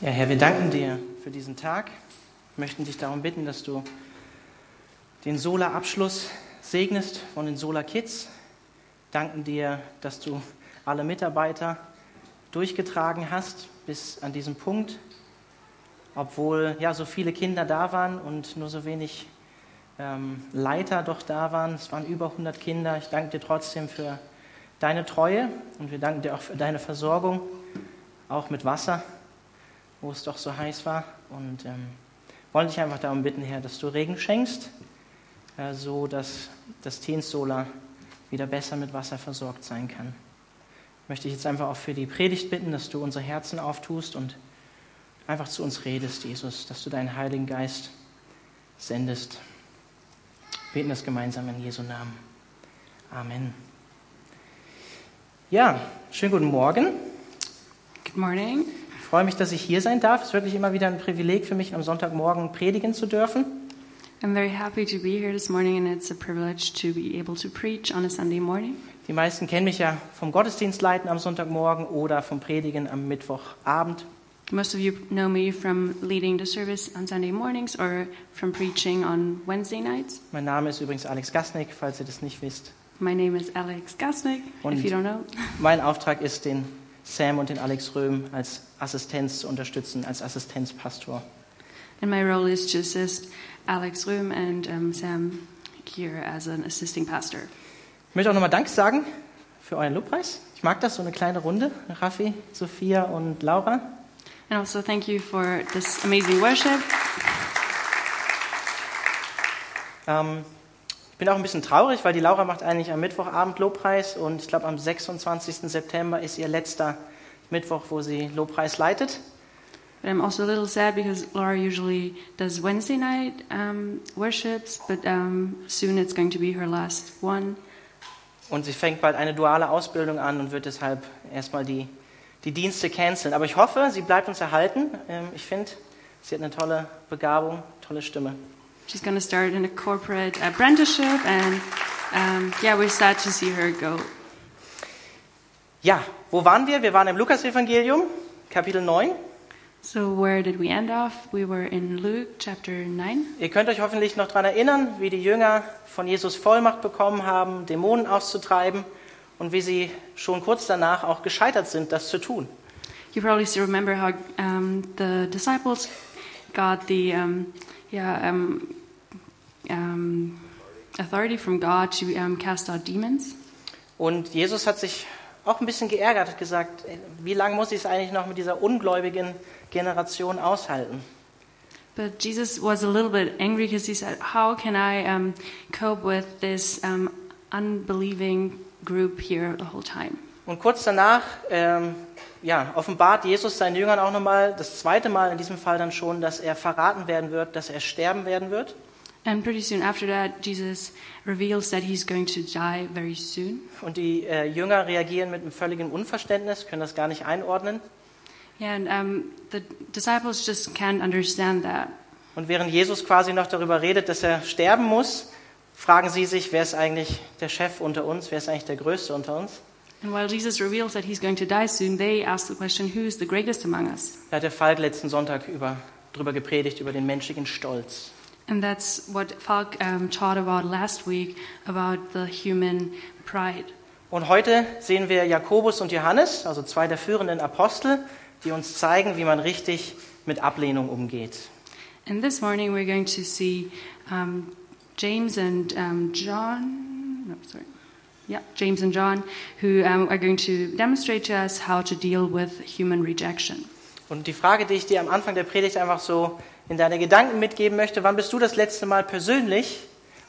Ja, Herr, wir danken dir für diesen Tag. Wir möchten dich darum bitten, dass du den Sola-Abschluss segnest von den Sola Kids. Danken dir, dass du alle Mitarbeiter durchgetragen hast bis an diesen Punkt, obwohl ja so viele Kinder da waren und nur so wenig ähm, Leiter doch da waren. Es waren über 100 Kinder. Ich danke dir trotzdem für deine Treue und wir danken dir auch für deine Versorgung, auch mit Wasser, wo es doch so heiß war. Und ähm, wollen dich einfach darum bitten, Herr, dass du Regen schenkst, äh, so dass das Teensola wieder besser mit Wasser versorgt sein kann. Ich möchte dich jetzt einfach auch für die Predigt bitten, dass du unsere Herzen auftust und einfach zu uns redest, Jesus, dass du deinen Heiligen Geist sendest. Wir beten das gemeinsam in Jesu Namen. Amen. Ja, schönen guten Morgen. Good morning. Ich freue mich, dass ich hier sein darf. Es ist wirklich immer wieder ein Privileg für mich, am Sonntagmorgen predigen zu dürfen. I'm very happy to be here this morning, and it's a privilege to be able to preach on a Sunday morning. Die meisten kennen mich ja vom Gottesdienstleiten am Sonntagmorgen oder vom Predigen am Mittwochabend. Most of you know me from leading the service on Sunday mornings or from preaching on Wednesday nights. Mein Name ist übrigens Alex Gasnick, falls ihr das nicht wisst. My name is Alex Gasnick, Und- if you don't know. Mein Auftrag ist, den Sam und den Alex Röhm als Assistenz zu unterstützen, als Assistenzpastor. And my role is to assist Alex Room and um, Sam here as an assisting pastor. Ich möchte auch nochmal Dank sagen für euren Lobpreis. Ich mag das, so eine kleine Runde. Raffi, Sophia und Laura. And also thank you for this amazing worship. Ähm, ich bin auch ein bisschen traurig, weil die Laura macht eigentlich am Mittwochabend Lobpreis und ich glaube am 26. September ist ihr letzter Mittwoch, wo sie Lobpreis leitet. But I'm also a little sad because Laura usually does Wednesday night um, worships, but um, soon it's going to be her last one. Und sie fängt bald eine duale Ausbildung an und wird deshalb erstmal die, die Dienste canceln. Aber ich hoffe, sie bleibt uns erhalten. Ähm, ich finde, sie hat eine tolle Begabung, tolle Stimme. She's going to start in a corporate apprenticeship, and um, yeah, we're sad to see her go. Ja, wo waren wir? Wir waren im Lukasevangelium, Kapitel 9. So, where did we end off? We were in Luke chapter 9. Ihr könnt euch hoffentlich noch daran erinnern, wie die Jünger von Jesus Vollmacht bekommen haben, Dämonen auszutreiben und wie sie schon kurz danach auch gescheitert sind, das zu tun. You probably still remember how um, the disciples got the um, yeah, um, um, authority from God to um, cast out demons. Und Jesus hat sich auch ein bisschen geärgert, hat gesagt, wie lange muss ich es eigentlich noch mit dieser ungläubigen Generation aushalten? But Jesus was a little bit angry because he said, How can I um, cope with this um, unbelieving group here the whole time? Und kurz danach ähm, ja, offenbart Jesus seinen Jüngern auch nochmal, das zweite Mal in diesem Fall dann schon, dass er verraten werden wird, dass er sterben werden wird. And pretty soon after that, Jesus reveals that he's going to die very soon. Und die äh, Jünger reagieren mit einem völligen Unverständnis, können das gar nicht einordnen. Yeah, and um, the disciples just can't understand that. Und während Jesus quasi noch darüber redet, dass er sterben muss, fragen sie sich, wer ist eigentlich der Chef unter uns, wer ist eigentlich der Größte unter uns? And while Jesus reveals that he's going to die soon, they ask the question, Who is the greatest among us? Da hat der Falk letzten Sonntag über, drüber gepredigt, über den menschlichen Stolz. And that's what Falk um, taught about last week about the human pride. Und heute sehen wir Jakobus und Johannes, also zwei der führenden Apostel, die uns zeigen, wie man richtig mit Ablehnung umgeht. And this morning we're going to see um, James and um, John. No, sorry. Yeah, James and John, who are going to demonstrate to us how to deal with human rejection. Und die Frage, die ich dir am Anfang der Predigt einfach so in deine Gedanken mitgeben möchte, wann bist du das letzte Mal persönlich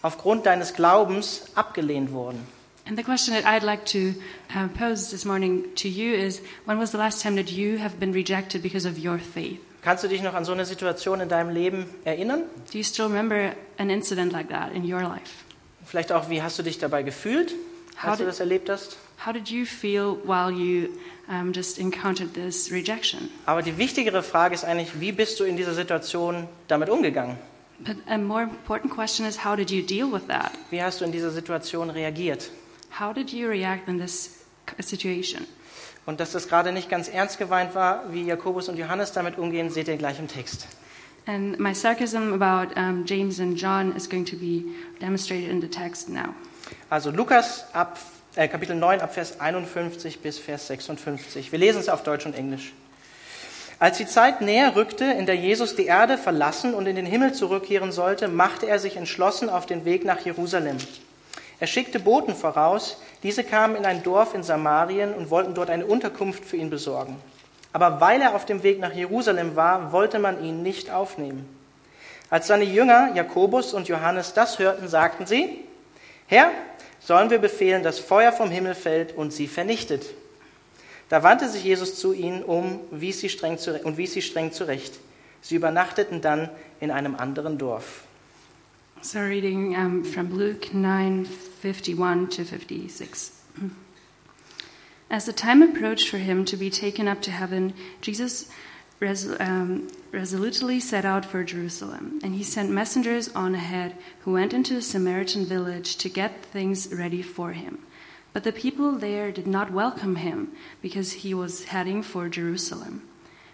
aufgrund deines Glaubens abgelehnt worden? And the question that I'd like to uh, pose this morning to you is when was the last time that you have been rejected because of your faith? Kannst du dich noch an so eine Situation in deinem Leben erinnern? Do you still remember an incident like that in your life? Vielleicht auch, wie hast du dich dabei gefühlt, How als du did- das erlebt hast? How did you feel while you um, just encountered this rejection? Aber die wichtigere Frage ist eigentlich, wie bist du in dieser Situation damit umgegangen? But a more important question is how did you deal with that? Wie hast du in dieser Situation reagiert? How did you react in this situation? Und dass das gerade nicht ganz ernst gemeint war, wie Jakobus und Johannes damit umgehen, seht ihr gleich im Text. And my sarcasm about um, James and John is going to be demonstrated in the text now. Also Lukas ab äh, Kapitel 9 ab Vers 51 bis Vers 56. Wir lesen es auf Deutsch und Englisch. Als die Zeit näher rückte, in der Jesus die Erde verlassen und in den Himmel zurückkehren sollte, machte er sich entschlossen auf den Weg nach Jerusalem. Er schickte Boten voraus, diese kamen in ein Dorf in Samarien und wollten dort eine Unterkunft für ihn besorgen. Aber weil er auf dem Weg nach Jerusalem war, wollte man ihn nicht aufnehmen. Als seine Jünger Jakobus und Johannes das hörten, sagten sie, Herr, sollen wir befehlen, dass Feuer vom Himmel fällt und sie vernichtet. Da wandte sich Jesus zu ihnen um wies sie streng zurecht, und wies sie streng zurecht. Sie übernachteten dann in einem anderen Dorf. So reading um, from Luke 9, 51 to 56. As the time approached for him to be taken up to heaven, Jesus res- um, resolutely set out for Jerusalem, and he sent messengers on ahead who went into a Samaritan village to get things ready for him. But the people there did not welcome him because he was heading for Jerusalem.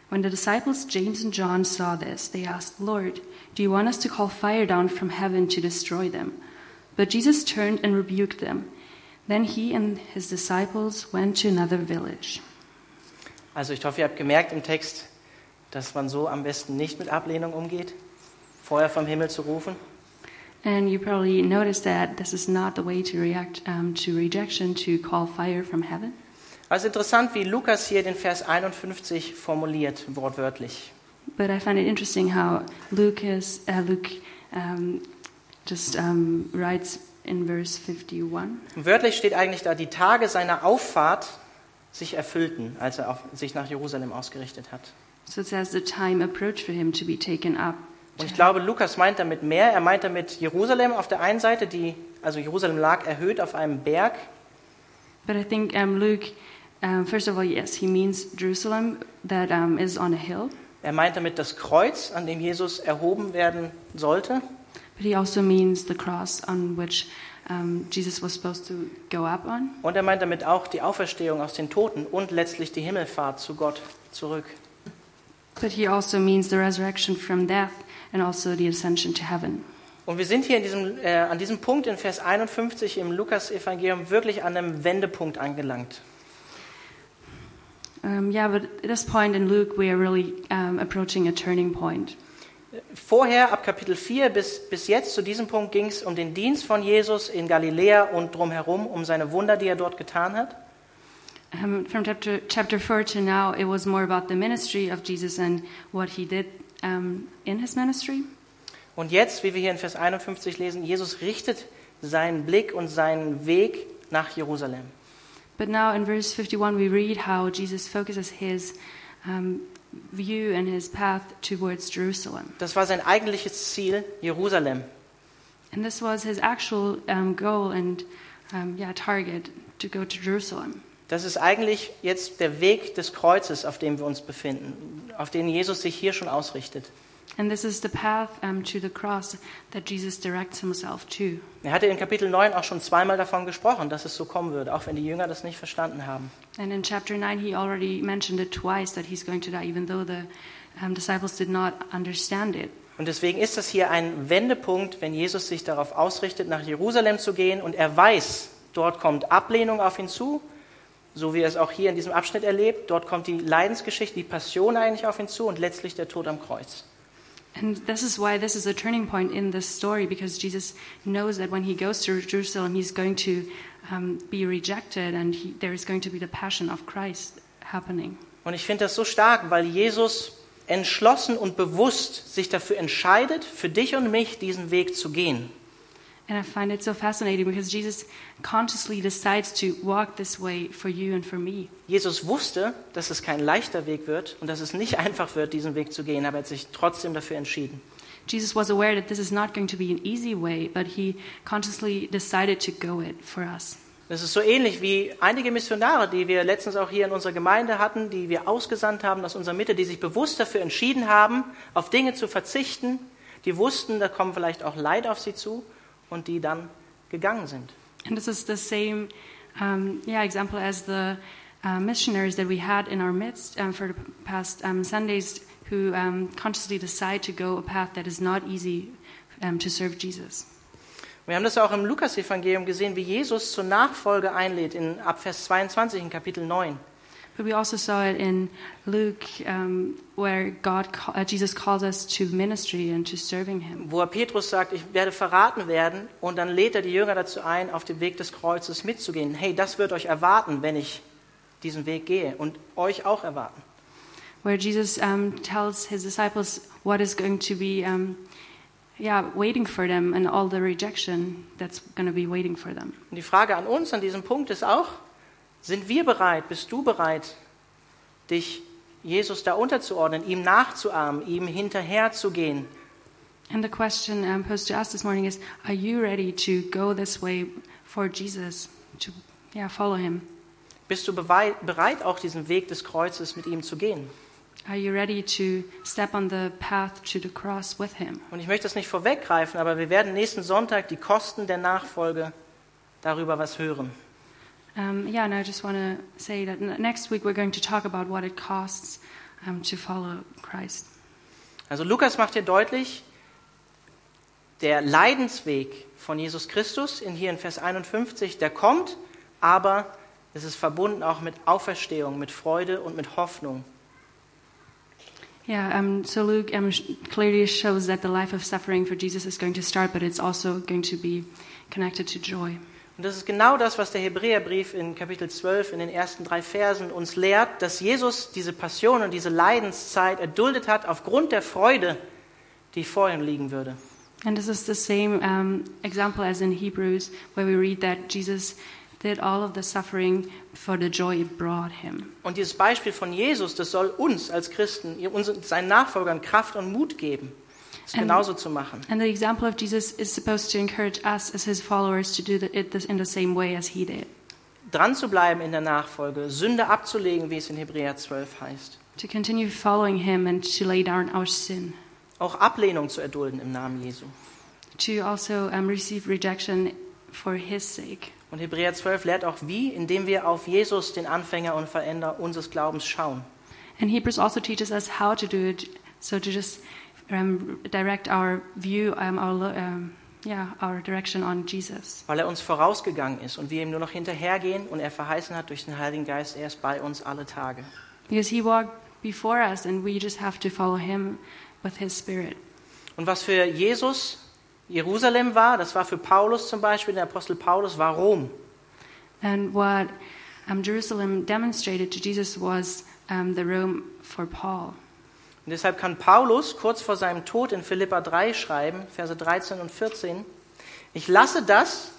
When the disciples James and John saw this, they asked, Lord, do you want us to call fire down from heaven to destroy them? But Jesus turned and rebuked them. Then he and his disciples went to another village. Also ich hoffe, ihr habt gemerkt im Text, dass man so am besten nicht mit Ablehnung umgeht, Feuer vom Himmel zu rufen. And you probably noticed that this is not the way to react um, to rejection, to call fire from heaven. Also interessant, wie Lukas hier den Vers 51 formuliert, wortwörtlich. But I find it interesting how Lucas, uh, Luke um, just um, writes in verse 51. Wörtlich steht eigentlich da, die Tage seiner Auffahrt sich erfüllten, als er auf, sich nach Jerusalem ausgerichtet hat. So it says the time approached for him to be taken up. Und ich glaube, Lukas meint damit mehr. Er meint damit Jerusalem auf der einen Seite, die, also Jerusalem lag erhöht auf einem Berg. But I think um, Luke, um, first of all, yes, he means Jerusalem that um, is on a hill. Er meint damit das Kreuz, an dem Jesus erhoben werden sollte. But he also means the cross on which um, Jesus was supposed to go up on. Und er meint damit auch die Auferstehung aus den Toten und letztlich die Himmelfahrt zu Gott zurück. But he also means the resurrection from death and also the ascension to heaven. Und wir sind hier diesem, äh, an diesem Punkt in Vers 51 im Lukas-Evangelium wirklich an einem Wendepunkt angelangt. Um, yeah, but at this point in Luke, we are really um, approaching a turning point. Vorher, ab Kapitel 4 bis, bis jetzt, zu diesem Punkt ging es um den Dienst von Jesus in Galiläa und drumherum, um seine Wunder, die er dort getan hat. Um, from chapter, chapter 4 to now, it was more about the ministry of Jesus and what he did um, in his ministry. Und jetzt, wie wir hier in Vers 51 lesen, Jesus richtet seinen Blick und seinen Weg nach Jerusalem. But now in verse 51, we read how Jesus focuses his um, view and his path towards Jerusalem. Das war sein eigentliches Ziel, Jerusalem. And this was his actual um, goal and um, yeah, target to go to Jerusalem. Das ist eigentlich jetzt der Weg des Kreuzes, auf dem wir uns befinden, auf den Jesus sich hier schon ausrichtet. And this is the path um, to the cross that Jesus directs himself to. Er hatte in Kapitel 9 auch schon zweimal davon gesprochen, dass es so kommen würde, auch wenn die Jünger das nicht verstanden haben. And in chapter 9, he already mentioned it twice that he's going to die, even though the um, disciples did not understand it. Und deswegen ist das hier ein Wendepunkt, wenn Jesus sich darauf ausrichtet, nach Jerusalem zu gehen und er weiß, dort kommt Ablehnung auf ihn zu, so wie er es auch hier in diesem Abschnitt erlebt. Dort kommt die Leidensgeschichte, die Passion eigentlich auf ihn zu und letztlich der Tod am Kreuz. And this is why this is a turning point in this story, because Jesus knows that when he goes to Jerusalem, he's going to um, be rejected and he, there is going to be the passion of Christ happening. Und ich finde das so stark, weil Jesus entschlossen und bewusst sich dafür entscheidet, für dich und mich diesen Weg zu gehen. And I find it so fascinating because Jesus consciously decides to walk this way for you and for me. Jesus wusste, dass es kein leichter Weg wird und dass es nicht einfach wird, diesen Weg zu gehen, aber er hat sich trotzdem dafür entschieden. Jesus was aware that this is not going to be an easy way, but he consciously decided to go it for us. Das ist so ähnlich wie einige Missionare, die wir letztens auch hier in unserer Gemeinde hatten, die wir ausgesandt haben aus unserer Mitte, die sich bewusst dafür entschieden haben, auf Dinge zu verzichten, die wussten, da kommen vielleicht auch Leid auf sie zu und die dann gegangen sind. And this is the same, um, yeah, example as the uh, missionaries that we had in our midst um, for the past um, Sundays who um, consciously decide to go a path that is not easy um, to serve Jesus. Wir haben das auch im Lukas-Evangelium gesehen, wie Jesus zur Nachfolge einlädt, in ab Vers 22 in Kapitel 9. But we also saw it in Luke, um, where God, uh, Jesus calls us to ministry and to serving Him. Wo Petrus sagt, ich werde verraten werden, und dann lädt er die Jünger dazu ein, auf dem Weg des Kreuzes mitzugehen. Hey, das wird euch erwarten, wenn ich diesen Weg gehe, und euch auch erwarten. Where Jesus um, tells His disciples what is going to be, um, yeah, waiting for them and all the rejection that's going to be waiting for them. Und die Frage an uns an diesem Punkt ist auch, sind wir bereit, bist du bereit, dich Jesus da unterzuordnen, ihm nachzuahmen, ihm hinterherzugehen, And the question um, posed to us this morning is Are you ready to go this way for Jesus, to yeah, follow Him? Bist du bereit, auch diesen Weg des Kreuzes mit ihm zu gehen? Are you ready to step on the path to the cross with Him? Und ich möchte das nicht vorweggreifen, aber wir werden nächsten Sonntag die Kosten der Nachfolge darüber was hören. Um, yeah, and I just want to say that next week we're going to talk about what it costs um, to follow Christ. Also Lukas macht hier deutlich, der Leidensweg von Jesus Christus in hier in Vers 51, der kommt, aber es ist verbunden auch mit Auferstehung, mit Freude und mit Hoffnung. Yeah, um, so Luke um, clearly shows that the life of suffering for Jesus is going to start, but it's also going to be connected to joy. Und das ist genau das, was der Hebräerbrief in Kapitel 12 in den ersten drei Versen uns lehrt, dass Jesus diese Passion und diese Leidenszeit erduldet hat aufgrund der Freude, die vor ihm liegen würde. And this is the same um, example as in Hebrews, where we read that Jesus did all of the suffering for the joy it brought him. Und dieses Beispiel von Jesus, das soll uns als Christen, uns, seinen Nachfolgern Kraft und Mut geben, es Ähm, genauso zu machen. And the example of Jesus is supposed to encourage us as his followers to do the, it in the same way as he did, Dran zu bleiben in der Nachfolge, Sünde abzulegen, wie es in Hebräer 12 heißt. to continue following him and to lay down our sin, Auch Ablehnung zu erdulden im Namen Jesu. to also um, receive rejection for his sake. Und Hebräer 12 lehrt auch wie, indem wir auf Jesus, den Anfänger und Veränder unseres Glaubens, schauen. And Hebrews also teaches us how to do it, so to just um, direct our view, um, our um, yeah, our direction on Jesus. Weil er uns vorausgegangen ist und wir ihm nur noch hinterhergehen und er verheißen hat durch den Heiligen Geist, er ist bei uns alle Tage. Because he walked before us, and we just have to follow him with his spirit. Und was für Jesus Jerusalem war, das war für Paulus zum Beispiel, der Apostel Paulus, war Rom. And what um, Jerusalem demonstrated to Jesus was um, the Rome for Paul. Und deshalb kann Paulus kurz vor seinem Tod in Philippa 3 schreiben, Verse 13 und 14, ich lasse das,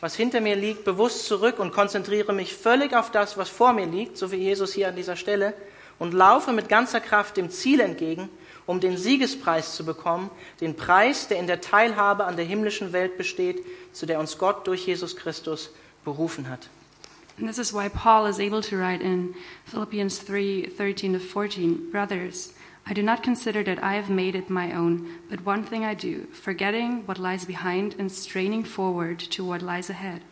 was hinter mir liegt, bewusst zurück und konzentriere mich völlig auf das, was vor mir liegt, so wie Jesus hier an dieser Stelle, und laufe mit ganzer Kraft dem Ziel entgegen, um den Siegespreis zu bekommen, den Preis, der in der Teilhabe an der himmlischen Welt besteht, zu der uns Gott durch Jesus Christus berufen hat. And this is why Paul is able to write in Philippians 3 13 to 14 Brothers, I do not consider that I have made it my own, but one thing I do, forgetting what lies behind and straining forward to what lies ahead.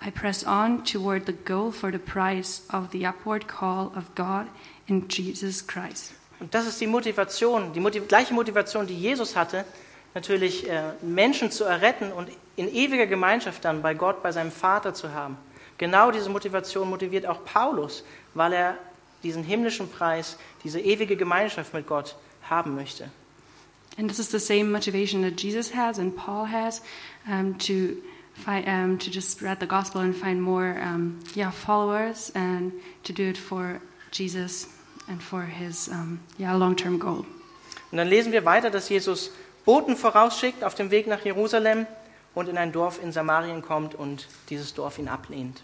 I press on toward the goal for the prize of the upward call of God in Jesus Christ. Und das ist die Motivation, die Motiv gleiche Motivation, die Jesus hatte, natürlich äh, Menschen zu erretten und in ewiger Gemeinschaft dann bei Gott, bei seinem Vater zu haben. Genau diese Motivation motiviert auch Paulus, weil er diesen himmlischen Preis, diese ewige Gemeinschaft mit Gott haben möchte. And this is the same motivation that Jesus has and Paul has um, to find, um, to just spread the gospel and find more um, yeah followers and to do it for Jesus and for his um, yeah long term goal. Und dann lesen wir weiter, dass Jesus Boten vorausschickt auf dem Weg nach Jerusalem und in ein Dorf in Samarien kommt und dieses Dorf ihn ablehnt.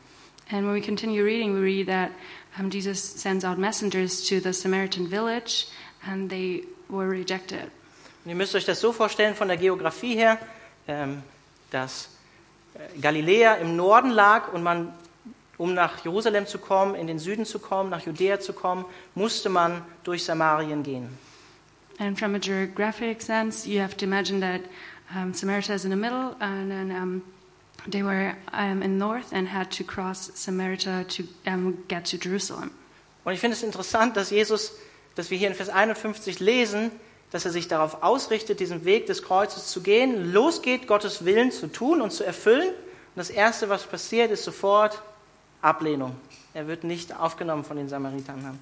And when we continue reading, we read that um, Jesus sends out messengers to the Samaritan village, and they were rejected. Und ihr müsst euch das so vorstellen von der Geografie her, ähm, dass äh, Galiläa im Norden lag und man, um nach Jerusalem zu kommen, in den Süden zu kommen, nach Judäa zu kommen, musste man durch Samarien gehen. And from a geographic sense, you have to imagine that um, Samaria is in the middle, and then um, They were um, in north and had to cross Samaria to um, get to Jerusalem. Und ich finde es interessant, dass Jesus, dass wir hier in Vers 51 lesen, dass er sich darauf ausrichtet, diesen Weg des Kreuzes zu gehen, losgeht, Gottes Willen zu tun und zu erfüllen. Und das Erste, was passiert, ist sofort Ablehnung. Er wird nicht aufgenommen von den Samaritanern.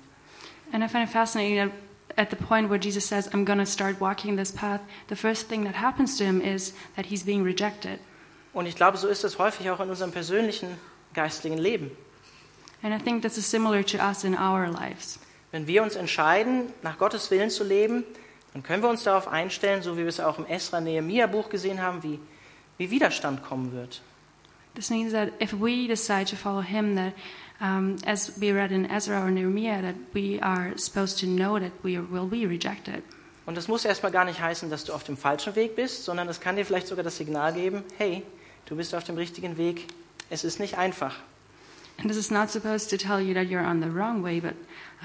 And I find it fascinating that at the point where Jesus says, I'm going to start walking this path, the first thing that happens to him is that he's being rejected. Und ich glaube, so ist es häufig auch in unserem persönlichen geistlichen Leben. And I think this is similar to us in our lives. Wenn wir uns entscheiden, nach Gottes Willen zu leben, dann können wir uns darauf einstellen, so wie wir es auch im Esra-Nehemiah-Buch gesehen haben, wie, wie Widerstand kommen wird. This means that if we decide to follow him, that um, as we read in Ezra or Nehemiah, that we are supposed to know that we will be rejected. Und das muss erstmal gar nicht heißen, dass du auf dem falschen Weg bist, sondern es kann dir vielleicht sogar das Signal geben, hey, du bist auf dem richtigen Weg. Es ist nicht einfach. And this is not supposed to tell you that you're on the wrong way, but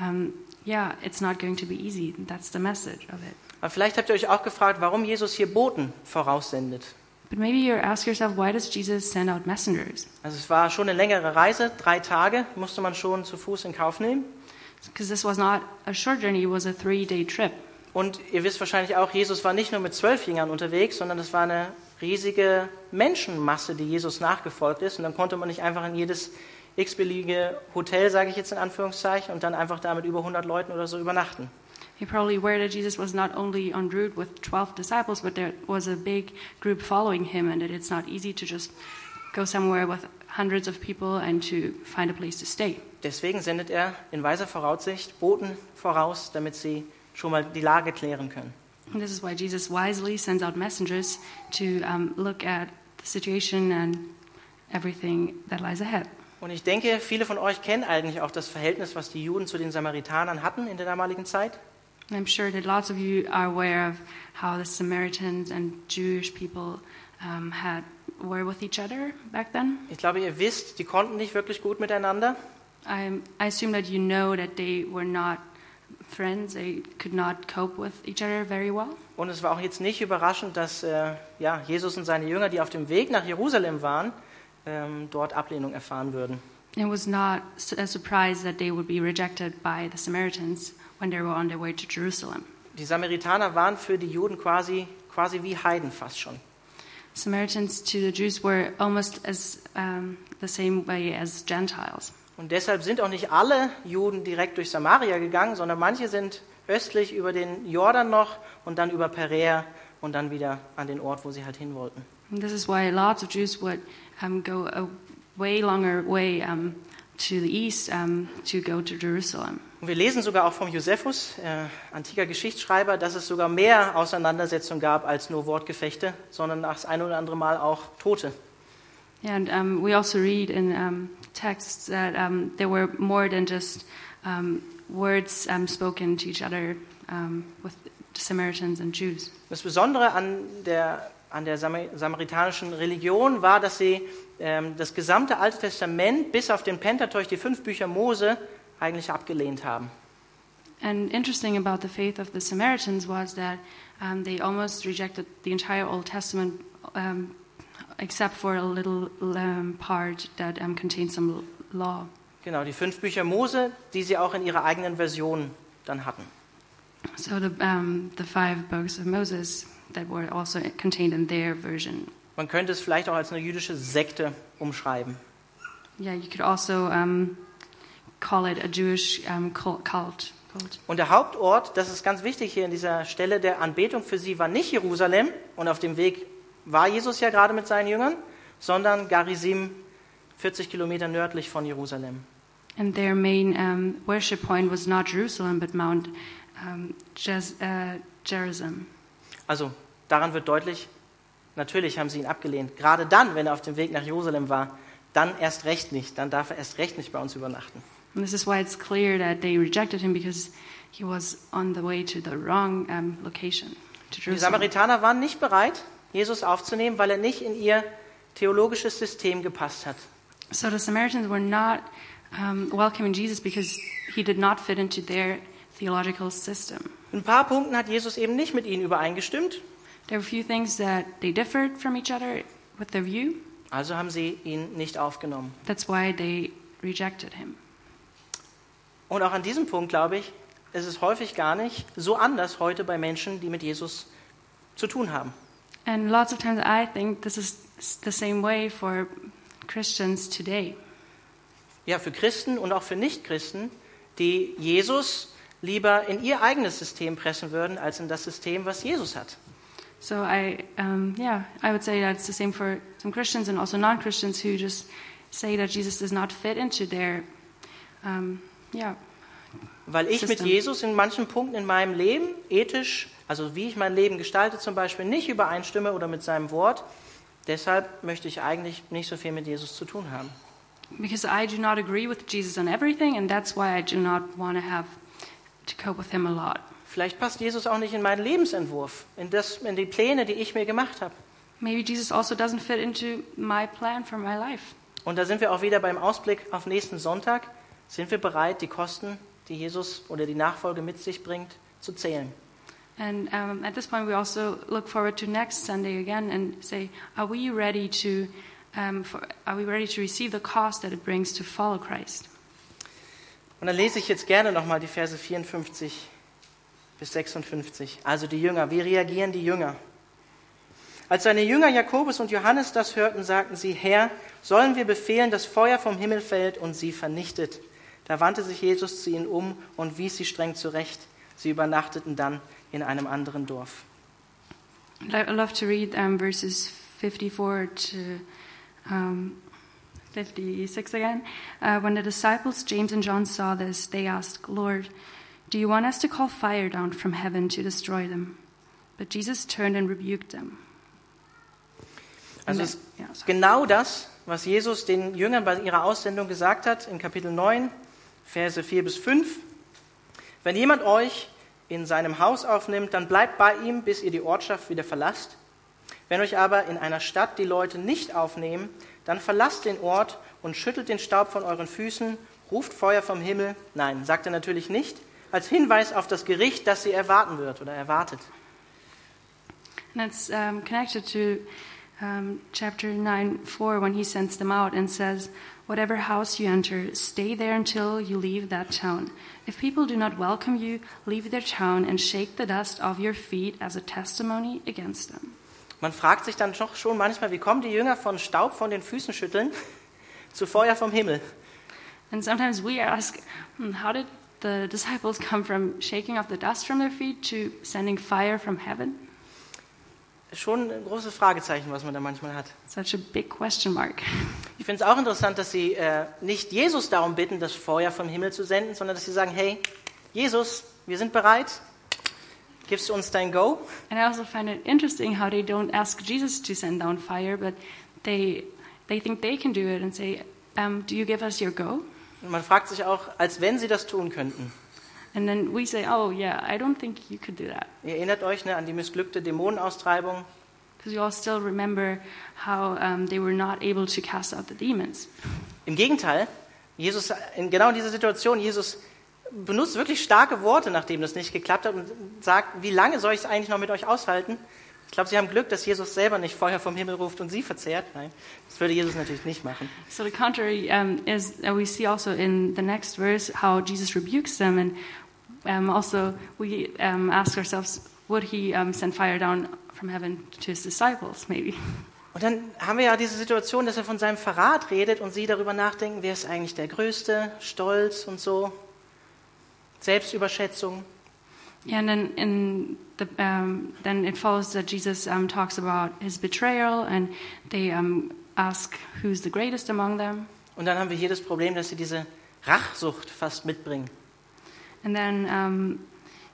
um, yeah, it's not going to be easy. That's the message of it. Aber vielleicht habt ihr euch auch gefragt, warum Jesus hier Boten voraussendet. But maybe you ask yourself, why does Jesus send out messengers? Also es war schon eine längere Reise, drei Tage musste man schon zu Fuß in Kauf nehmen. Because this was not a short journey, it was a three day trip. Und ihr wisst wahrscheinlich auch, Jesus war nicht nur mit zwölf Jüngern unterwegs, sondern es war eine riesige Menschenmasse, die Jesus nachgefolgt ist. Und dann konnte man nicht einfach in jedes x-beliebige Hotel, sage ich jetzt in Anführungszeichen, und dann einfach da mit über 100 Leuten oder so übernachten. You're probably aware that Jesus was not only en route with 12 disciples, but there was a big group following him, and that it's not easy to just go somewhere with hundreds of people and to find a place to stay. Deswegen sendet er in weiser Voraussicht Boten voraus, damit sie schon mal die Lage klären können. And this is why Jesus wisely sends out messengers to um, look at the situation and everything that lies ahead. Und ich denke, viele von euch kennen eigentlich auch das Verhältnis, was die Juden zu den Samaritanern hatten in der damaligen Zeit. And I'm sure that lots of you are aware of how the Samaritans and Jewish people um, had were with each other back then. Ich glaube, ihr wisst, die konnten nicht wirklich gut miteinander. I, I assume that you know that they were not friends. They could not cope with each other very well. Und es war auch jetzt nicht überraschend, dass äh, ja, Jesus und seine Jünger, die auf dem Weg nach Jerusalem waren, ähm, dort Ablehnung erfahren würden. It was not a surprise that they would be rejected by the Samaritans when they were on their way to Jerusalem. Die Samaritaner waren für die Juden quasi, quasi wie Heiden fast schon. Samaritans to the Jews were almost as um, the same way as Gentiles. Und deshalb sind auch nicht alle Juden direkt durch Samaria gegangen, sondern manche sind östlich über den Jordan noch und dann über Perea und dann wieder an den Ort, wo sie halt hin wollten. And this is why lots of Jews would um, go a way longer way um, to the east um, to go to Jerusalem. Und wir lesen sogar auch vom Josephus, äh, antiker Geschichtsschreiber, dass es sogar mehr Auseinandersetzungen gab als nur Wortgefechte, sondern das ein oder andere Mal auch Tote. And um, we also read in um, texts that um, there were more than just words spoken to each other with Samaritans and Jews. Das Besondere an der, an der Samar- samaritanischen Religion war, dass sie ähm, das gesamte Alte Testament bis auf den Pentateuch, die fünf Bücher Mose, eigentlich abgelehnt haben. And interesting about the faith of the Samaritans was that um, they almost rejected the entire Old Testament, um, except for a little um, part that um, contained some law. Genau, die fünf Bücher Mose, die sie auch in ihrer eigenen Version dann hatten. So the um, the five books of Moses that were also contained in their version. Man könnte es vielleicht auch als eine jüdische Sekte umschreiben. Yeah, you could also call it a Jewish cult. cult. cult. Und der Hauptort, das ist ganz wichtig hier in dieser Stelle der Anbetung für sie, war nicht Jerusalem und auf dem Weg war Jesus ja gerade mit seinen Jüngern, sondern Garizim, 40 Kilometer nördlich von Jerusalem. And their main um, worship point was not Jerusalem, but Mount um, Jes- uh, Gerizim. Also daran wird deutlich, natürlich haben sie ihn abgelehnt. Gerade dann, wenn er auf dem Weg nach Jerusalem war, dann erst recht nicht. Dann darf er erst recht nicht bei uns übernachten. And this is why it's clear that they rejected him because he was on the way to the wrong um, location, to Die Jerusalem. Samaritaner waren nicht bereit, Jesus aufzunehmen, weil er nicht in ihr theologisches System gepasst hat. So the Samaritans were not um, welcoming Jesus because he did not fit into their theological system. In ein paar Punkten hat Jesus eben nicht mit ihnen übereingestimmt. There were a few things that they differed from each other with their view. Also haben sie ihn nicht aufgenommen. That's why they rejected him. Und auch an diesem Punkt, glaube ich, ist es häufig gar nicht so anders heute bei Menschen, die mit Jesus zu tun haben. And lots of times I think this is the same way for Christians today. Ja, für Christen und auch für Nichtchristen, die Jesus lieber in ihr eigenes System pressen würden, als in das System, was Jesus hat. So I, um, yeah, I would say that's the same for some Christians and also non-Christians who just say that Jesus does not fit into their, um, yeah, Weil ich mit System. Jesus in manchen Punkten in meinem Leben ethisch, also wie ich mein Leben gestalte zum Beispiel, nicht übereinstimme oder mit seinem Wort. Deshalb möchte ich eigentlich nicht so viel mit Jesus zu tun haben. because I do not agree with Jesus on everything, and that's why I do not want to have to cope with him a lot. Vielleicht passt Jesus auch nicht in meinen Lebensentwurf, in, das, in die Pläne, die ich mir gemacht habe. Maybe Jesus also doesn't fit into my plan for my life. Und da sind wir auch wieder beim Ausblick auf nächsten Sonntag. Sind wir bereit, die Kosten, die Jesus oder die Nachfolge mit sich bringt, zu zählen? And um, at this point, we also look forward to next Sunday again and say, are we ready to, um, for, are we ready to receive the cost that it brings to follow Christ? Und dann lese ich jetzt gerne nochmal die Verse 54 bis 56. Also die Jünger, wie reagieren die Jünger? Als seine Jünger Jakobus und Johannes das hörten, sagten sie, Herr, sollen wir befehlen, dass Feuer vom Himmel fällt und sie vernichtet? Da wandte sich Jesus zu ihnen um und wies sie streng zurecht. Sie übernachteten dann in einem anderen Dorf. I love to read um, verses 54 to um, 56 again. Uh, when the disciples, James and John, saw this, they asked, Lord, do you want us to call fire down from heaven to destroy them? But Jesus turned and rebuked them. Also yeah, genau das, was Jesus den Jüngern bei ihrer Aussendung gesagt hat, in Kapitel 9, Verse 4 bis 5. Wenn jemand euch in seinem Haus aufnimmt, dann bleibt bei ihm, bis ihr die Ortschaft wieder verlasst. Wenn euch aber in einer Stadt die Leute nicht aufnehmen, dann verlasst den Ort und schüttelt den Staub von euren Füßen, ruft Feuer vom Himmel. Nein, sagt er natürlich nicht, als Hinweis auf das Gericht, das sie erwarten wird oder erwartet. And it's um, connected to um, chapter 9 4 when he sends them out and says, Whatever house you enter, stay there until you leave that town. If people do not welcome you, leave their town and shake the dust off your feet as a testimony against them. Man fragt sich dann doch schon manchmal, wie kommen die Jünger von Staub von den Füßen schütteln zu Feuer vom Himmel? And sometimes we ask, hmm, How did the disciples come from shaking off the dust from their feet to sending fire from heaven? Schon ein großes Fragezeichen, was man da manchmal hat. Such a big question mark. Ich finde es auch interessant, dass sie äh, nicht Jesus darum bitten, das Feuer vom Himmel zu senden, sondern dass sie sagen, hey, Jesus, wir sind bereit. Gibst du uns dein Go? And I also find it interesting how they don't ask Jesus to send down fire, but they they think they can do it and say, um, "Do you give us your go?" Und man fragt sich auch, als wenn sie das tun könnten. And then we say, "Oh yeah, I don't think you could do that," Ihr erinnert euch ne, an die missglückte Dämonenaustreibung. because you all still remember how um, they were not able to cast out the demons. Im Gegenteil, Jesus, in genau dieser Situation, Jesus benutzt wirklich starke Worte, nachdem das nicht geklappt hat und sagt, wie lange soll ich es eigentlich noch mit euch aushalten? Ich glaube, sie haben Glück, dass Jesus selber nicht Feuer vom Himmel ruft und sie verzehrt. Nein, das würde Jesus natürlich nicht machen. So the contrary um, is uh, we see also in the next verse how Jesus rebukes them, and um, also we um, ask ourselves, would he um, send fire down from heaven to his disciples? Maybe. Und dann haben wir ja diese Situation, dass er von seinem Verrat redet und sie darüber nachdenken, wer ist eigentlich der Größte, Stolz und so, Selbstüberschätzung. Yeah, and then in the um, then it follows that Jesus um, talks about his betrayal, and they um, ask who's the greatest among them. Und dann haben wir hier das Problem, dass sie diese Rachsucht fast mitbringen. And then um,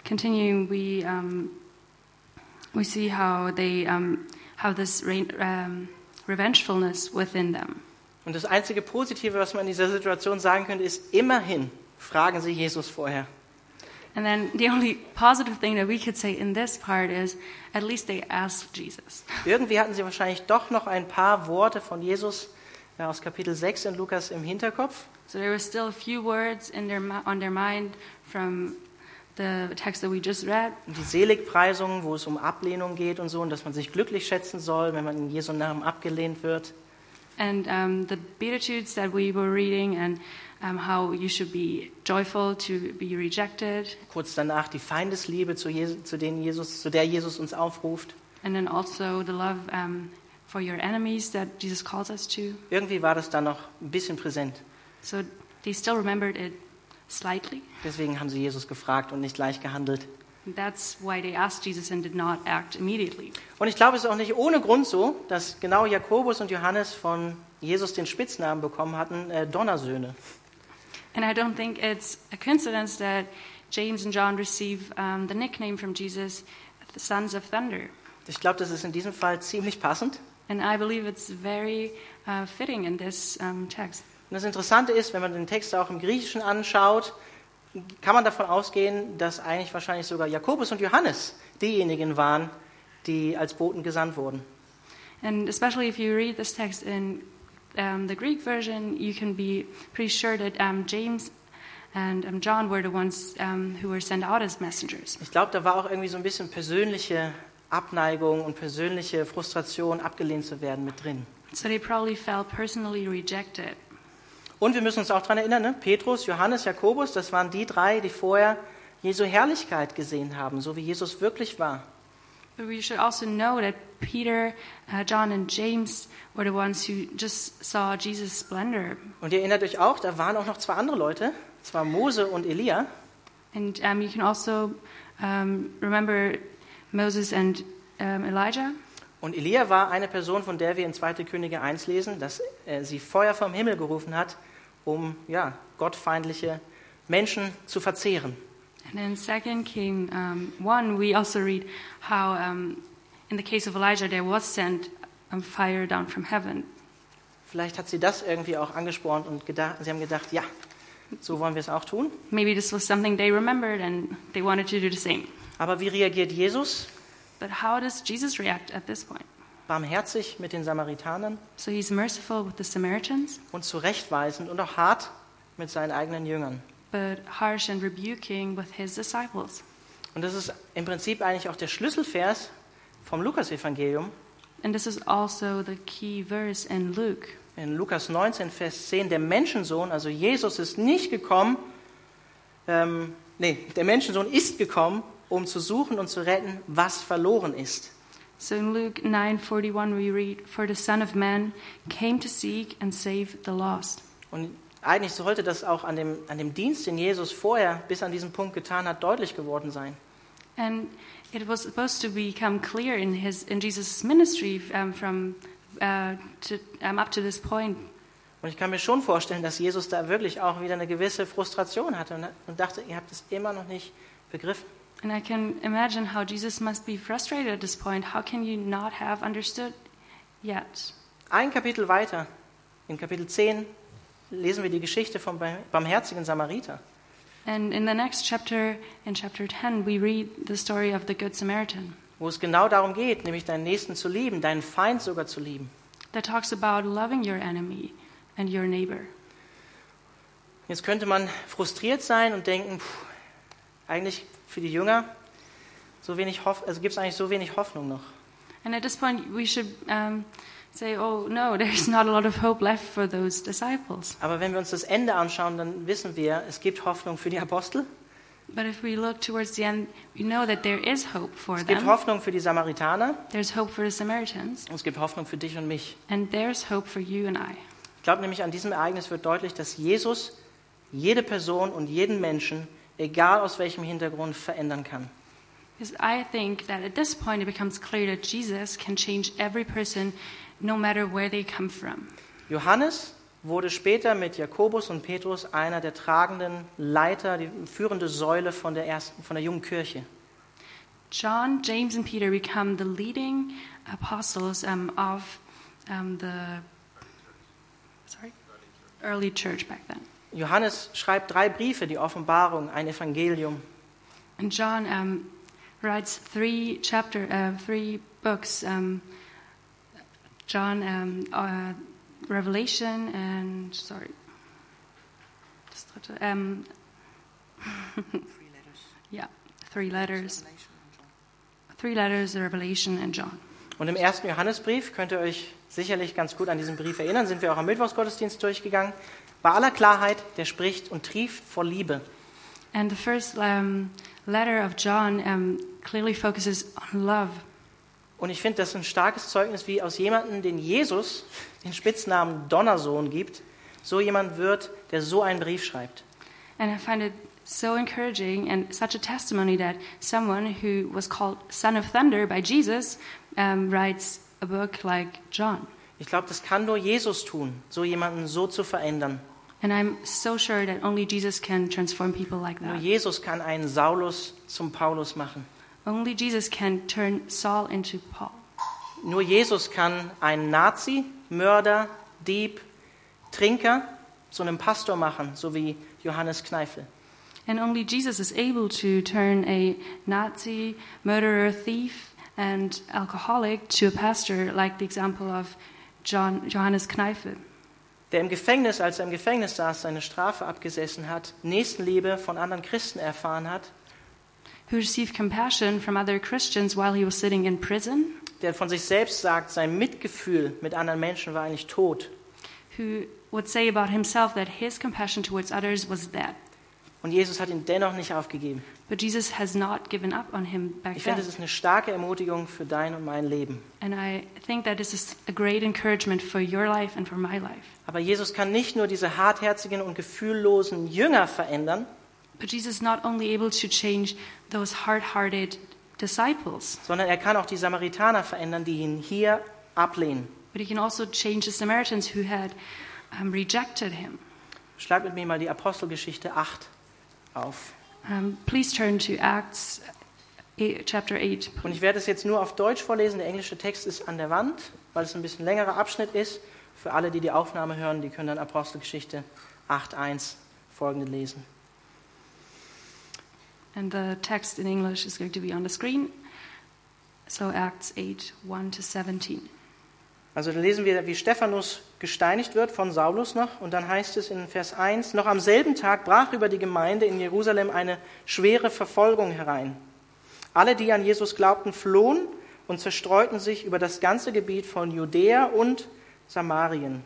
continuing, we um, we see how they um, have this re- um, revengefulness within them. Und das einzige Positive, was man in dieser Situation sagen könnte, ist, immerhin fragen sie Jesus vorher. And then the only positive thing that we could say in this part is at least they asked Jesus. Irgendwie hatten sie wahrscheinlich doch noch ein paar Worte von Jesus ja, aus Kapitel 6 in Lukas im Hinterkopf. So there were still a few words in their, on their mind from the text that we just read. Die Seligpreisungen, wo es um Ablehnung geht und so, und dass man sich glücklich schätzen soll, wenn man in Jesu Namen abgelehnt wird. And um, the Beatitudes that we were reading, and um, how you should be joyful to be rejected, Kurz danach die Feindesliebe, zu, Jesu, zu, denen Jesus, zu der Jesus uns aufruft. and then also the love um, for your enemies that Jesus calls us to. Irgendwie war das da noch ein bisschen präsent. So they still remembered it slightly. Deswegen haben sie Jesus gefragt und nicht gleich gehandelt. And That's why they asked Jesus and did not act immediately. Und ich glaube, es ist auch nicht ohne Grund so, dass genau Jakobus und Johannes von Jesus den Spitznamen bekommen hatten, äh, Donnersöhne. And I don't think it's a coincidence that James and John receive um, the nickname from Jesus, the sons of thunder. Ich glaube, das ist in diesem Fall ziemlich passend. And I believe it's very uh, fitting in this um, text. Und das Interessante ist, wenn man den Text auch im Griechischen anschaut, kann man davon ausgehen, dass eigentlich wahrscheinlich sogar Jakobus und Johannes diejenigen waren, die als Boten gesandt wurden. And especially if you read this text in um, the Greek version, you can be pretty sure that um, James and um, John were the ones who were sent out as messengers. Ich glaube, da war auch irgendwie so ein bisschen persönliche Abneigung und persönliche Frustration, abgelehnt zu werden, mit drin. So they probably felt personally rejected. Und wir müssen uns auch daran erinnern, ne? Petrus, Johannes, Jakobus, das waren die drei, die vorher Jesu Herrlichkeit gesehen haben, so wie Jesus wirklich war. But we should also know that Peter, uh, John, and James were the ones who just saw Jesus' splendor. Und ihr erinnert euch auch, da waren auch noch zwei andere Leute, zwar Mose und Elia. And um, you can also um, remember Moses and um, Elijah. Und Elia war eine Person, von der wir in 2. Könige 1 lesen, dass äh, sie Feuer vom Himmel gerufen hat, um ja, gottfeindliche Menschen zu verzehren. And in 2 King um, 1, we also read how, um, in the case of Elijah, there was sent um, fire down from heaven. Vielleicht hat sie das irgendwie auch angespornt und gedacht, sie haben gedacht, ja, so wollen wir es auch tun. Maybe this was something they remembered and they wanted to do the same. Aber wie reagiert Jesus? But how does Jesus react at this point? Barmherzig mit den Samaritanern So he's merciful with the Samaritans, und zurechtweisend und auch hart mit seinen eigenen Jüngern. But harsh and rebuking with his disciples. Und das ist im Prinzip eigentlich auch der Schlüsselvers vom Lukasevangelium. And this is also the key verse in Luke. In Lukas 19, Vers 10, der Menschensohn, also Jesus ist nicht gekommen, ähm, nee, der Menschensohn ist gekommen, um zu suchen und zu retten, was verloren ist. So in Luke 9:41 we read, "For the Son of Man came to seek and save the lost." Und eigentlich sollte das auch an dem, an dem Dienst, den Jesus vorher bis an diesen Punkt getan hat, deutlich geworden sein. And it was supposed to become clear in his in Jesus' ministry um, from uh, to, um, up to this point. Und ich kann mir schon vorstellen, dass Jesus da wirklich auch wieder eine gewisse Frustration hatte und, und dachte, ihr habt es immer noch nicht begriffen. And I can imagine how Jesus must be frustrated at this point. How can you not have understood yet? Ein Kapitel weiter, in Kapitel 10, lesen wir die Geschichte vom barmherzigen Samariter. And in the next chapter, in chapter 10, we read the story of the Good Samaritan wo es genau darum geht, nämlich deinen Nächsten zu lieben, deinen Feind sogar zu lieben. that talks about loving your enemy and your neighbor. Jetzt könnte man frustriert sein und denken, pff, eigentlich für die Jünger so wenig Hoff also gibt es eigentlich so wenig Hoffnung noch. And at this point, we should um, say, oh, no, there's not a lot of hope left for those disciples. Aber wenn wir uns das Ende anschauen, dann wissen wir, es gibt Hoffnung für die Apostel, But if we look towards the end, we know that there is hope for es gibt them. Hoffnung für die Samaritaner There's hope for the Samaritans, und es gibt Hoffnung für dich und mich. and there's hope for you and I. Ich glaube nämlich, an diesem Ereignis wird deutlich, dass Jesus jede Person und jeden Menschen, egal aus welchem Hintergrund, verändern kann. Because I think that at this point it becomes clear that Jesus can change every person no matter where they come from. Johannes wurde später mit Jakobus und Petrus einer der tragenden Leiter, die führende Säule von der ersten, von der jungen Kirche. John, James, and Peter become the leading apostles um, of um, the sorry early church back then. Johannes schreibt drei Briefe, die Offenbarung, ein Evangelium. And John um, writes three chapter, uh, three books. Um, John, um, uh, Revelation, and sorry, just have to- um, yeah, three letters, three letters, Revelation, and John. Und im ersten Johannesbrief könnt ihr euch sicherlich ganz gut an diesen Brief erinnern, sind wir auch am Mittwochsgottesdienst durchgegangen. Bei aller Klarheit, der spricht und trieft vor Liebe. And the first um, letter of John um, clearly focuses on love. Und ich finde das ein starkes Zeugnis, wie aus jemandem, den Jesus den Spitznamen Donnersohn gibt, so jemand wird, der so einen Brief schreibt. And I find it so encouraging and such a testimony that someone who was called Son of Thunder by Jesus um, writes a book like John. Ich glaube, das kann nur Jesus tun, so jemanden so zu verändern. And I'm so sure that only Jesus can transform people like Nur that. Jesus kann einen Saulus zum Paulus machen. Only Jesus can turn Saul into Paul. Nur Jesus kann einen Nazi, Mörder, Dieb, Trinker zu einem Pastor machen, so wie Johannes Kneifel. And only Jesus is able to turn a Nazi, murderer, thief, and alcoholic to a pastor, like the example of John, Johannes Kneifel, Der im Gefängnis, als er im Gefängnis saß, seine Strafe abgesessen hat, Nächstenliebe von anderen Christen erfahren hat, who received compassion from other Christians while he was sitting in prison, der von sich selbst sagt, sein Mitgefühl mit anderen Menschen war eigentlich tot. who would say about himself that his compassion towards others was dead. Und Jesus hat ihn dennoch nicht aufgegeben. But Jesus has not given up on him back Ich finde, es ist eine starke Ermutigung für dein und mein Leben. And I think that this is a great encouragement for your life and for my life. Aber Jesus kann nicht nur diese hartherzigen und gefühllosen Jünger verändern, But Jesus is not only able to change those hard hearted disciples, sondern er kann auch die Samaritaner verändern, die ihn hier ablehnen. but he can also change the Samaritans who had um, rejected him. Schlag mit mir mal die Apostelgeschichte 8 auf. Um, please turn to Acts 8, chapter 8. Und ich werde es jetzt nur auf Deutsch vorlesen. Der englische Text ist an der Wand, weil es ein bisschen längerer Abschnitt ist. Für alle, die die Aufnahme hören, die können dann Apostelgeschichte 8.1 folgende lesen. And the text in English is going to be on the screen. So Acts 8, 1 to 17. Also da lesen wir, wie Stephanus gesteinigt wird von Saulus noch. Und dann heißt es in Vers 1, noch am selben Tag brach über die Gemeinde in Jerusalem eine schwere Verfolgung herein. Alle, die an Jesus glaubten, flohen und zerstreuten sich über das ganze Gebiet von Judäa und Samarien.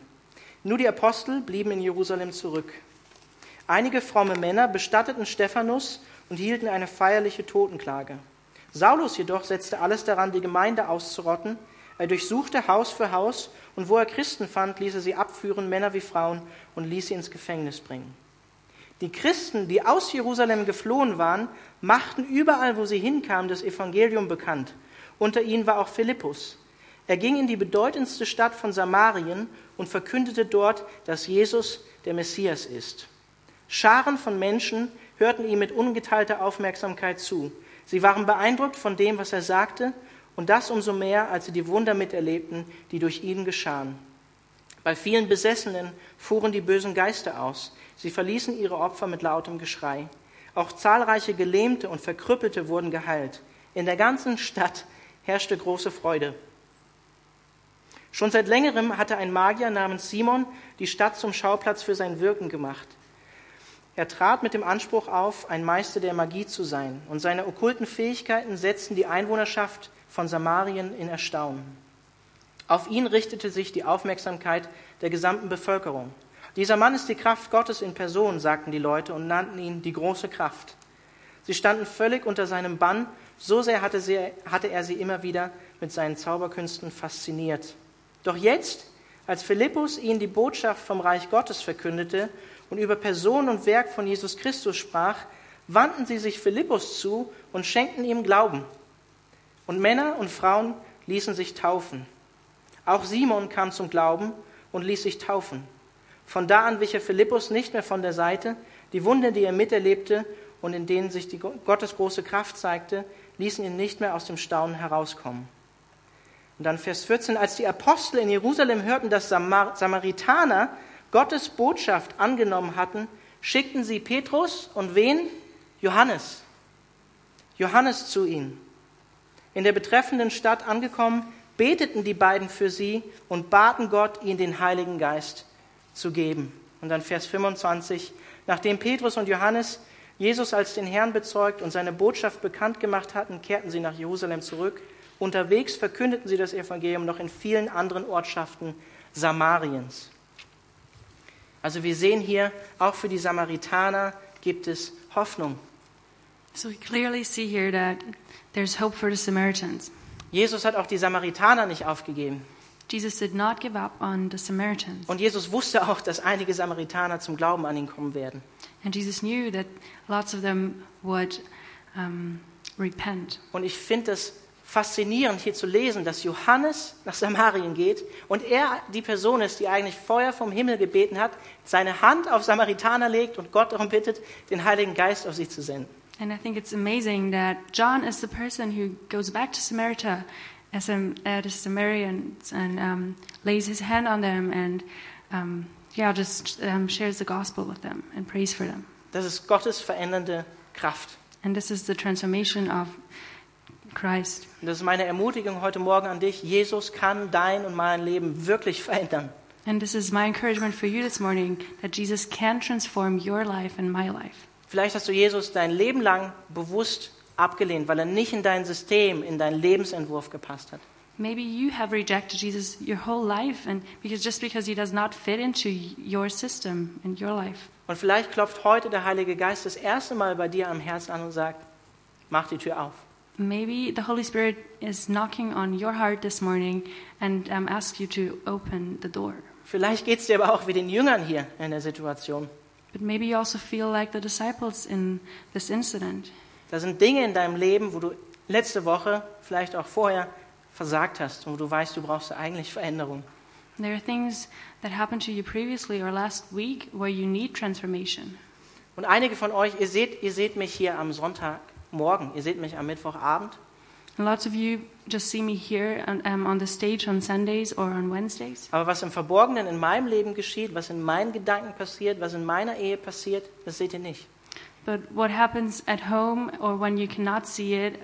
Nur die Apostel blieben in Jerusalem zurück. Einige fromme Männer bestatteten Stephanus und hielten eine feierliche Totenklage. Saulus jedoch setzte alles daran, die Gemeinde auszurotten. Er durchsuchte Haus für Haus und wo er Christen fand, ließ er sie abführen, Männer wie Frauen, und ließ sie ins Gefängnis bringen. Die Christen, die aus Jerusalem geflohen waren, machten überall, wo sie hinkamen, das Evangelium bekannt. Unter ihnen war auch Philippus. Er ging in die bedeutendste Stadt von Samarien und verkündete dort, dass Jesus der Messias ist. Scharen von Menschen hörten ihm mit ungeteilter Aufmerksamkeit zu. Sie waren beeindruckt von dem, was er sagte, und das umso mehr, als sie die Wunder miterlebten, die durch ihn geschahen. Bei vielen Besessenen fuhren die bösen Geister aus. Sie verließen ihre Opfer mit lautem Geschrei. Auch zahlreiche Gelähmte und Verkrüppelte wurden geheilt. In der ganzen Stadt herrschte große Freude. Schon seit längerem hatte ein Magier namens Simon die Stadt zum Schauplatz für sein Wirken gemacht. Er trat mit dem Anspruch auf, ein Meister der Magie zu sein, und seine okkulten Fähigkeiten setzten die Einwohnerschaft von Samarien in Erstaunen. Auf ihn richtete sich die Aufmerksamkeit der gesamten Bevölkerung. Dieser Mann ist die Kraft Gottes in Person, sagten die Leute und nannten ihn die große Kraft. Sie standen völlig unter seinem Bann, so sehr hatte, sie, hatte er sie immer wieder mit seinen Zauberkünsten fasziniert. Doch jetzt, als Philippus ihnen die Botschaft vom Reich Gottes verkündete und über Person und Werk von Jesus Christus sprach, wandten sie sich Philippus zu und schenkten ihm Glauben. Und Männer und Frauen ließen sich taufen. Auch Simon kam zum Glauben und ließ sich taufen. Von da an wich er Philippus nicht mehr von der Seite. Die Wunder, die er miterlebte und in denen sich die Gottes große Kraft zeigte, ließen ihn nicht mehr aus dem Staunen herauskommen. Und dann Vers 14, als die Apostel in Jerusalem hörten, dass Samar Samaritaner Gottes Botschaft angenommen hatten, schickten sie Petrus und wen? Johannes. Johannes zu ihnen. In der betreffenden Stadt angekommen, beteten die beiden für sie und baten Gott, ihnen den Heiligen Geist zu geben. Und dann Vers 25, nachdem Petrus und Johannes Jesus als den Herrn bezeugt und seine Botschaft bekannt gemacht hatten, kehrten sie nach Jerusalem zurück Unterwegs verkündeten sie das Evangelium noch in vielen anderen Ortschaften Samariens. Also wir sehen hier, auch für die Samaritaner gibt es Hoffnung. So we clearly see here that there's hope for the Samaritans. Jesus hat auch die Samaritaner nicht aufgegeben. Jesus did not give up on the Samaritans. Und Jesus wusste auch, dass einige Samaritaner zum Glauben an ihn kommen werden. And Jesus knew that lots of them would um, repent. Und ich finde es faszinierend hier zu lesen, dass Johannes nach Samarien geht und er die Person ist, die eigentlich vorher vom Himmel gebeten hat, seine Hand auf Samaritaner legt und Gott darum bittet, den Heiligen Geist auf sie zu senden. And I think it's amazing that John is the person who goes back to Samaria as a, uh, the Samaritans and um, lays his hand on them and um, yeah, just um, shares the gospel with them and prays for them. Das ist Gottes verändernde Kraft. And this is the transformation of Christ. Und das ist meine Ermutigung heute Morgen an dich. Jesus kann dein und mein Leben wirklich verändern. And this is my encouragement for you this morning that Jesus can transform your life and my life. Vielleicht hast du Jesus dein Leben lang bewusst abgelehnt, weil er nicht in dein System, in deinen Lebensentwurf gepasst hat. Maybe you have rejected Jesus your whole life, and because just because he does not fit into your system and your life. Und vielleicht klopft heute der Heilige Geist das erste Mal bei dir am Herzen an und sagt, mach die Tür auf. Maybe the Holy Spirit is knocking on your heart this morning and um, asks you to open the door. Vielleicht geht es dir aber auch wie den Jüngern hier in der Situation. But maybe you also feel like the disciples in this incident. Da sind Dinge in deinem Leben, wo du letzte Woche, vielleicht auch vorher, versagt hast und wo du weißt, du brauchst eigentlich Veränderung. There are things that happened to you previously or last week where you need transformation. Und einige von euch, ihr seht, ihr seht mich hier am Sonntagmorgen, ihr seht mich am Mittwochabend. And lots of you just see me here on, um, on the stage on Sundays or on Wednesdays. Aber was im Verborgenen in meinem Leben geschieht, was in meinen Gedanken passiert, was in meiner Ehe passiert, das seht ihr nicht. But what happens at home or when you cannot see it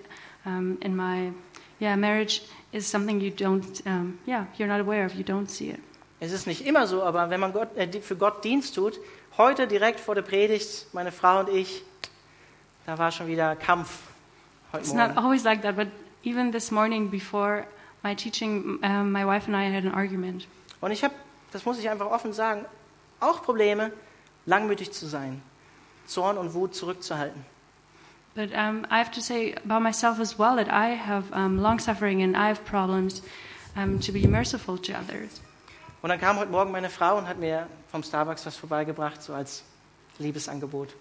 um, in my yeah marriage is something you don't um, yeah you're not aware of. You don't see it. Es ist nicht immer so, aber wenn man Gott, äh, für Gott Dienst tut, heute direkt vor der Predigt, meine Frau und ich, da war schon wieder Kampf heute It's not Morgen. always like that, but even this morning before my teaching, um, my wife and I had an argument. Und ich habe, das muss ich einfach offen sagen, auch Probleme, langmütig zu sein, Zorn und Wut zurückzuhalten. But um, I have to say about myself as well that I have um, long suffering and I have problems um, to be merciful to others. Und dann kam heute Morgen meine Frau und hat mir vom Starbucks was vorbeigebracht, so als Liebesangebot.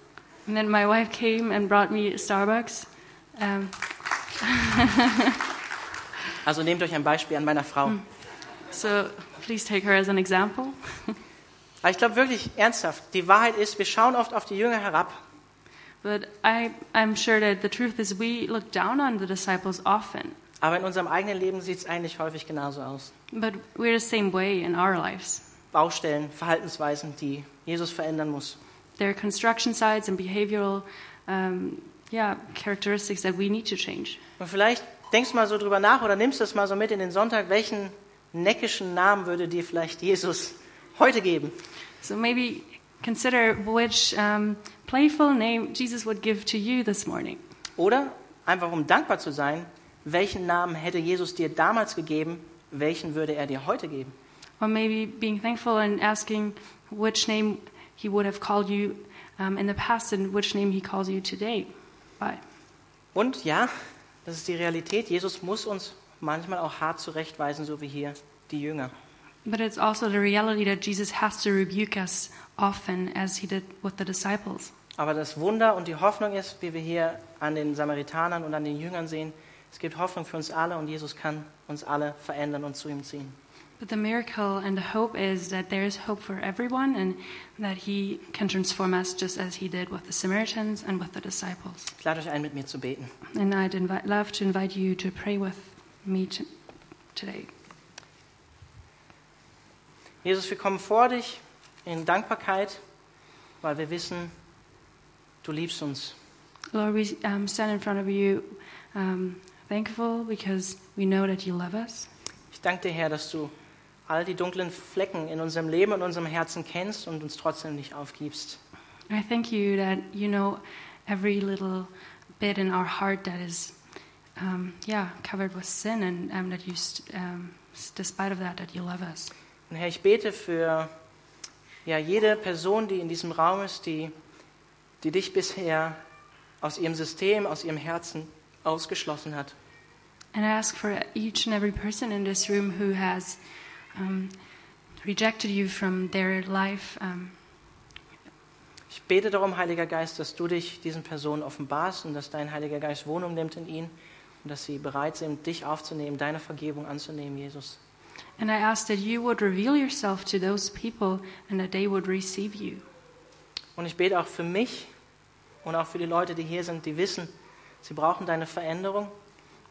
And then my wife came and brought me Starbucks. Um, Also nehmt euch ein Beispiel an meiner Frau. so please take her as an example. Aber ich glaube wirklich ernsthaft, die Wahrheit ist, wir schauen oft auf die Jünger herab But I, I'm sure that the truth is we look down on the disciples often. Aber in unserem eigenen Leben sieht es eigentlich häufig genauso aus. But we're the same way in our lives. Baustellen, Verhaltensweisen, die Jesus verändern muss. There are construction sites and behavioral um, yeah, characteristics that we need to change. Und vielleicht denkst du mal so drüber nach oder nimmst das mal so mit in den Sonntag, welchen neckischen Namen würde dir vielleicht Jesus heute geben? So maybe consider which um, playful name Jesus would give to you this morning. Oder einfach um dankbar zu sein, welchen Namen hätte Jesus dir damals gegeben, welchen würde er dir heute geben? Or maybe being thankful and asking which name he would have called you um, in the past and which name he calls you today by. Und ja, das ist die Realität, Jesus muss uns manchmal auch hart zurechtweisen, so wie hier die Jünger. But it's also the reality that Jesus has to rebuke us often, as he did with the disciples. Aber das Wunder und die Hoffnung ist, wie wir hier an den Samaritanern und an den Jüngern sehen, es gibt Hoffnung für uns alle und Jesus kann uns alle verändern und zu ihm ziehen. But the miracle and the hope is that there is hope for everyone and that he can transform us just as he did with the Samaritans and with the disciples. Ich lade euch ein, mit mir zu beten. And I'd invite, love to invite you to pray with me to, today. Jesus, wir kommen vor dich in Dankbarkeit, weil wir wissen, du liebst uns. Lord, we um, stand in front of you um, thankful because we know that you love us. Ich danke dir, Herr, dass du all die dunklen Flecken in unserem Leben und unserem Herzen kennst und uns trotzdem nicht aufgibst. I thank you that you know every little bit in our heart that is um, yeah, covered with sin, and um, that you, um, despite of that, that you love us. Und Herr, ich bete für ja, jede Person, die in diesem Raum ist, die, die dich bisher aus ihrem System, aus ihrem Herzen ausgeschlossen hat. And I ask for each and every person in this room who has um, rejected you from their life. Um, Ich bete darum, Heiliger Geist, dass du dich diesen Personen offenbarst und dass dein Heiliger Geist Wohnung nimmt in ihnen und dass sie bereit sind, dich aufzunehmen, deine Vergebung anzunehmen, Jesus. and I ask that you would reveal yourself to those people and that they would receive you. Und ich bete auch für mich und auch für die Leute, die hier sind, die wissen, sie brauchen deine Veränderung.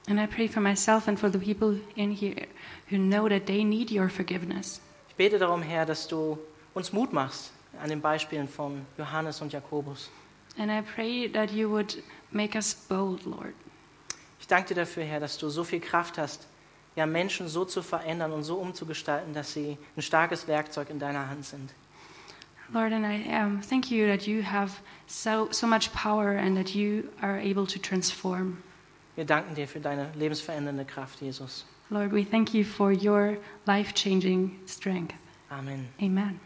And I pray for myself and for the people in here who know that they need your forgiveness. Ich bete darum, Herr, dass du uns Mut machst an den Beispielen von Johannes und Jakobus. And I pray that you would make us bold, Lord. Ich danke dir dafür, Herr, dass du so viel Kraft hast, ja, Menschen so zu verändern und so umzugestalten, dass sie ein starkes Werkzeug in deiner Hand sind. Lord, and I um, thank you that you have so, so much power and that you are able to transform. Wir danken dir für deine lebensverändernde Kraft, Jesus. Lord, we thank you for your life changing strength. Amen. Amen.